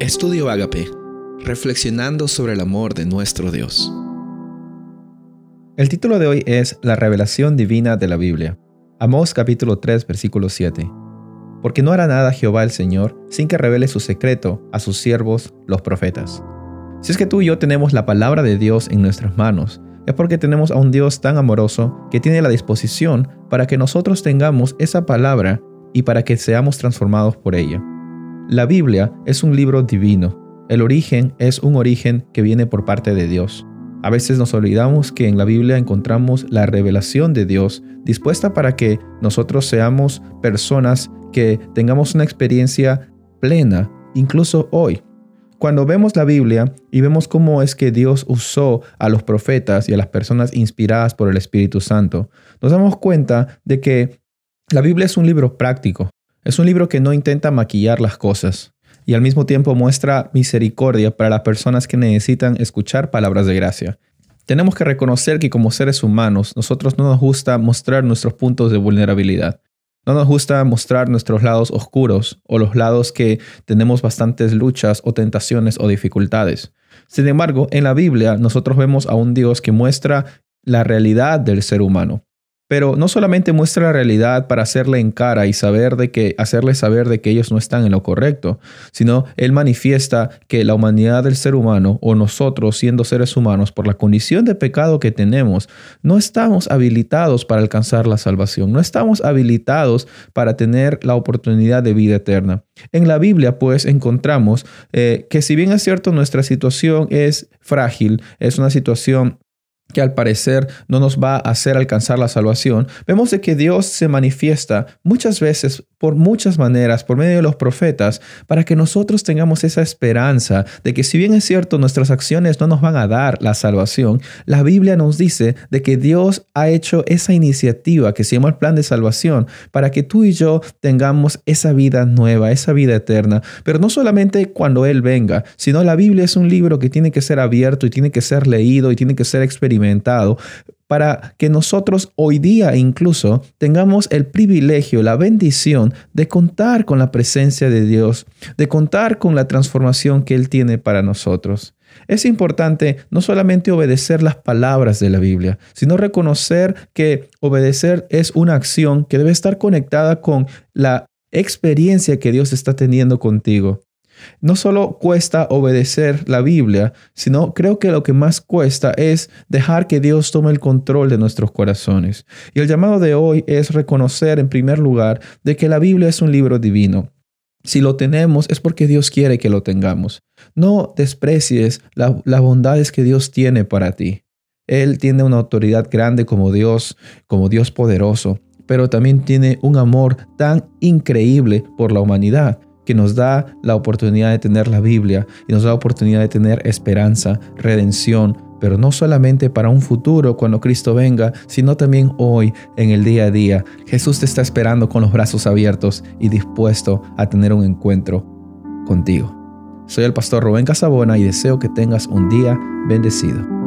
Estudio Agape, reflexionando sobre el amor de nuestro Dios. El título de hoy es La revelación divina de la Biblia. Amós capítulo 3 versículo 7. Porque no hará nada Jehová el Señor sin que revele su secreto a sus siervos los profetas. Si es que tú y yo tenemos la palabra de Dios en nuestras manos, es porque tenemos a un Dios tan amoroso que tiene la disposición para que nosotros tengamos esa palabra y para que seamos transformados por ella. La Biblia es un libro divino. El origen es un origen que viene por parte de Dios. A veces nos olvidamos que en la Biblia encontramos la revelación de Dios dispuesta para que nosotros seamos personas que tengamos una experiencia plena, incluso hoy. Cuando vemos la Biblia y vemos cómo es que Dios usó a los profetas y a las personas inspiradas por el Espíritu Santo, nos damos cuenta de que la Biblia es un libro práctico. Es un libro que no intenta maquillar las cosas y al mismo tiempo muestra misericordia para las personas que necesitan escuchar palabras de gracia. Tenemos que reconocer que como seres humanos nosotros no nos gusta mostrar nuestros puntos de vulnerabilidad. No nos gusta mostrar nuestros lados oscuros o los lados que tenemos bastantes luchas o tentaciones o dificultades. Sin embargo, en la Biblia nosotros vemos a un Dios que muestra la realidad del ser humano. Pero no solamente muestra la realidad para hacerle en cara y saber de que, hacerle saber de que ellos no están en lo correcto, sino él manifiesta que la humanidad del ser humano o nosotros siendo seres humanos por la condición de pecado que tenemos, no estamos habilitados para alcanzar la salvación, no estamos habilitados para tener la oportunidad de vida eterna. En la Biblia pues encontramos eh, que si bien es cierto nuestra situación es frágil, es una situación que al parecer no nos va a hacer alcanzar la salvación, vemos de que Dios se manifiesta muchas veces por muchas maneras, por medio de los profetas, para que nosotros tengamos esa esperanza de que si bien es cierto nuestras acciones no nos van a dar la salvación, la Biblia nos dice de que Dios ha hecho esa iniciativa que se llama el plan de salvación para que tú y yo tengamos esa vida nueva, esa vida eterna, pero no solamente cuando Él venga, sino la Biblia es un libro que tiene que ser abierto y tiene que ser leído y tiene que ser experimentado para que nosotros hoy día incluso tengamos el privilegio, la bendición de contar con la presencia de Dios, de contar con la transformación que Él tiene para nosotros. Es importante no solamente obedecer las palabras de la Biblia, sino reconocer que obedecer es una acción que debe estar conectada con la experiencia que Dios está teniendo contigo. No solo cuesta obedecer la Biblia, sino creo que lo que más cuesta es dejar que Dios tome el control de nuestros corazones. Y el llamado de hoy es reconocer en primer lugar de que la Biblia es un libro divino. Si lo tenemos es porque Dios quiere que lo tengamos. No desprecies las bondades que Dios tiene para ti. Él tiene una autoridad grande como Dios, como Dios poderoso, pero también tiene un amor tan increíble por la humanidad que nos da la oportunidad de tener la Biblia y nos da la oportunidad de tener esperanza, redención, pero no solamente para un futuro cuando Cristo venga, sino también hoy en el día a día. Jesús te está esperando con los brazos abiertos y dispuesto a tener un encuentro contigo. Soy el pastor Rubén Casabona y deseo que tengas un día bendecido.